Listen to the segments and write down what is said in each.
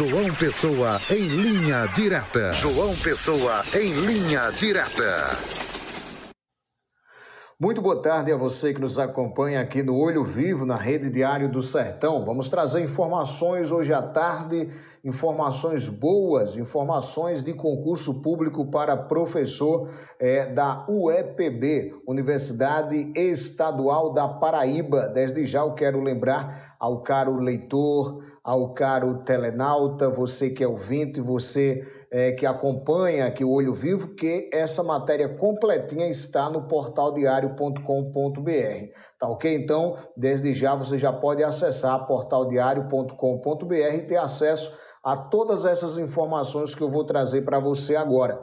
João Pessoa em linha direta. João Pessoa em linha direta. Muito boa tarde a você que nos acompanha aqui no Olho Vivo, na Rede Diário do Sertão. Vamos trazer informações hoje à tarde, informações boas, informações de concurso público para professor é, da UEPB, Universidade Estadual da Paraíba. Desde já eu quero lembrar ao caro leitor, ao caro telenauta, você que é ouvinte, você é, que acompanha aqui o Olho Vivo, que essa matéria completinha está no portal diário.com.br. Tá ok? Então, desde já você já pode acessar portaldiario.com.br e ter acesso a todas essas informações que eu vou trazer para você agora.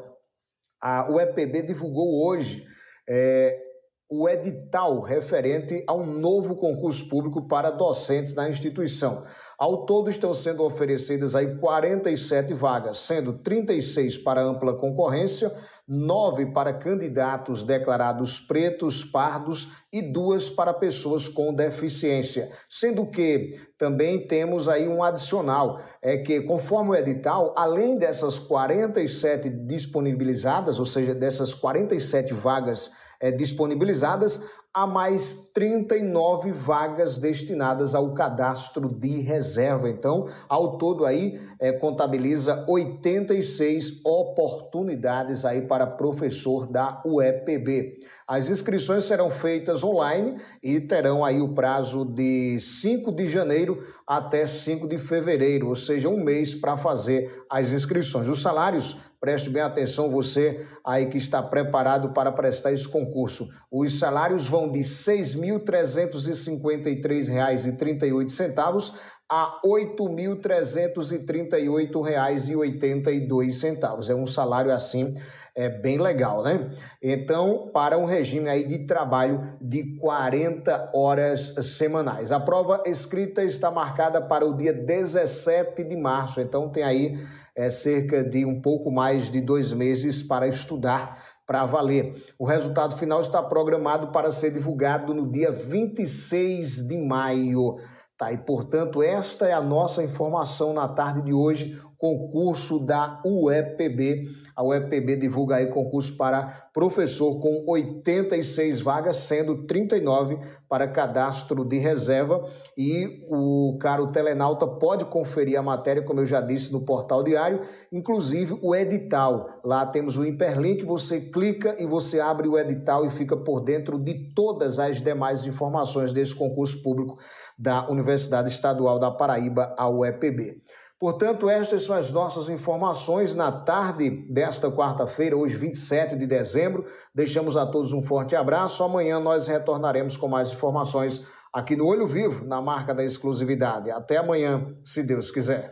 A UEPB divulgou hoje é, o edital referente a um novo concurso público para docentes na instituição. Ao todo estão sendo oferecidas aí 47 vagas, sendo 36 para ampla concorrência, 9 para candidatos declarados pretos, pardos e duas para pessoas com deficiência. Sendo que também temos aí um adicional, é que conforme o edital, além dessas 47 disponibilizadas, ou seja, dessas 47 vagas é, disponibilizadas, há mais 39 vagas destinadas ao cadastro de reserva. Então, ao todo aí, é, contabiliza 86 oportunidades aí para professor da UEPB. As inscrições serão feitas online e terão aí o prazo de 5 de janeiro até 5 de fevereiro, ou seja, um mês para fazer as inscrições. Os salários Preste bem atenção, você aí que está preparado para prestar esse concurso. Os salários vão de R$ 6.353,38 a R$ 8.338,82. É um salário assim é bem legal, né? Então, para um regime aí de trabalho de 40 horas semanais. A prova escrita está marcada para o dia 17 de março, então tem aí é, cerca de um pouco mais de dois meses para estudar para valer. O resultado final está programado para ser divulgado no dia 26 de maio. Tá, e portanto, esta é a nossa informação na tarde de hoje concurso da UEPB. A UEPB divulga aí concurso para professor com 86 vagas, sendo 39 para cadastro de reserva. E o caro telenauta pode conferir a matéria, como eu já disse, no portal diário, inclusive o edital. Lá temos o hiperlink, você clica e você abre o edital e fica por dentro de todas as demais informações desse concurso público da Universidade Estadual da Paraíba, a UEPB. Portanto, estas são as nossas informações na tarde desta quarta-feira, hoje 27 de dezembro. Deixamos a todos um forte abraço. Amanhã nós retornaremos com mais informações aqui no Olho Vivo, na marca da exclusividade. Até amanhã, se Deus quiser.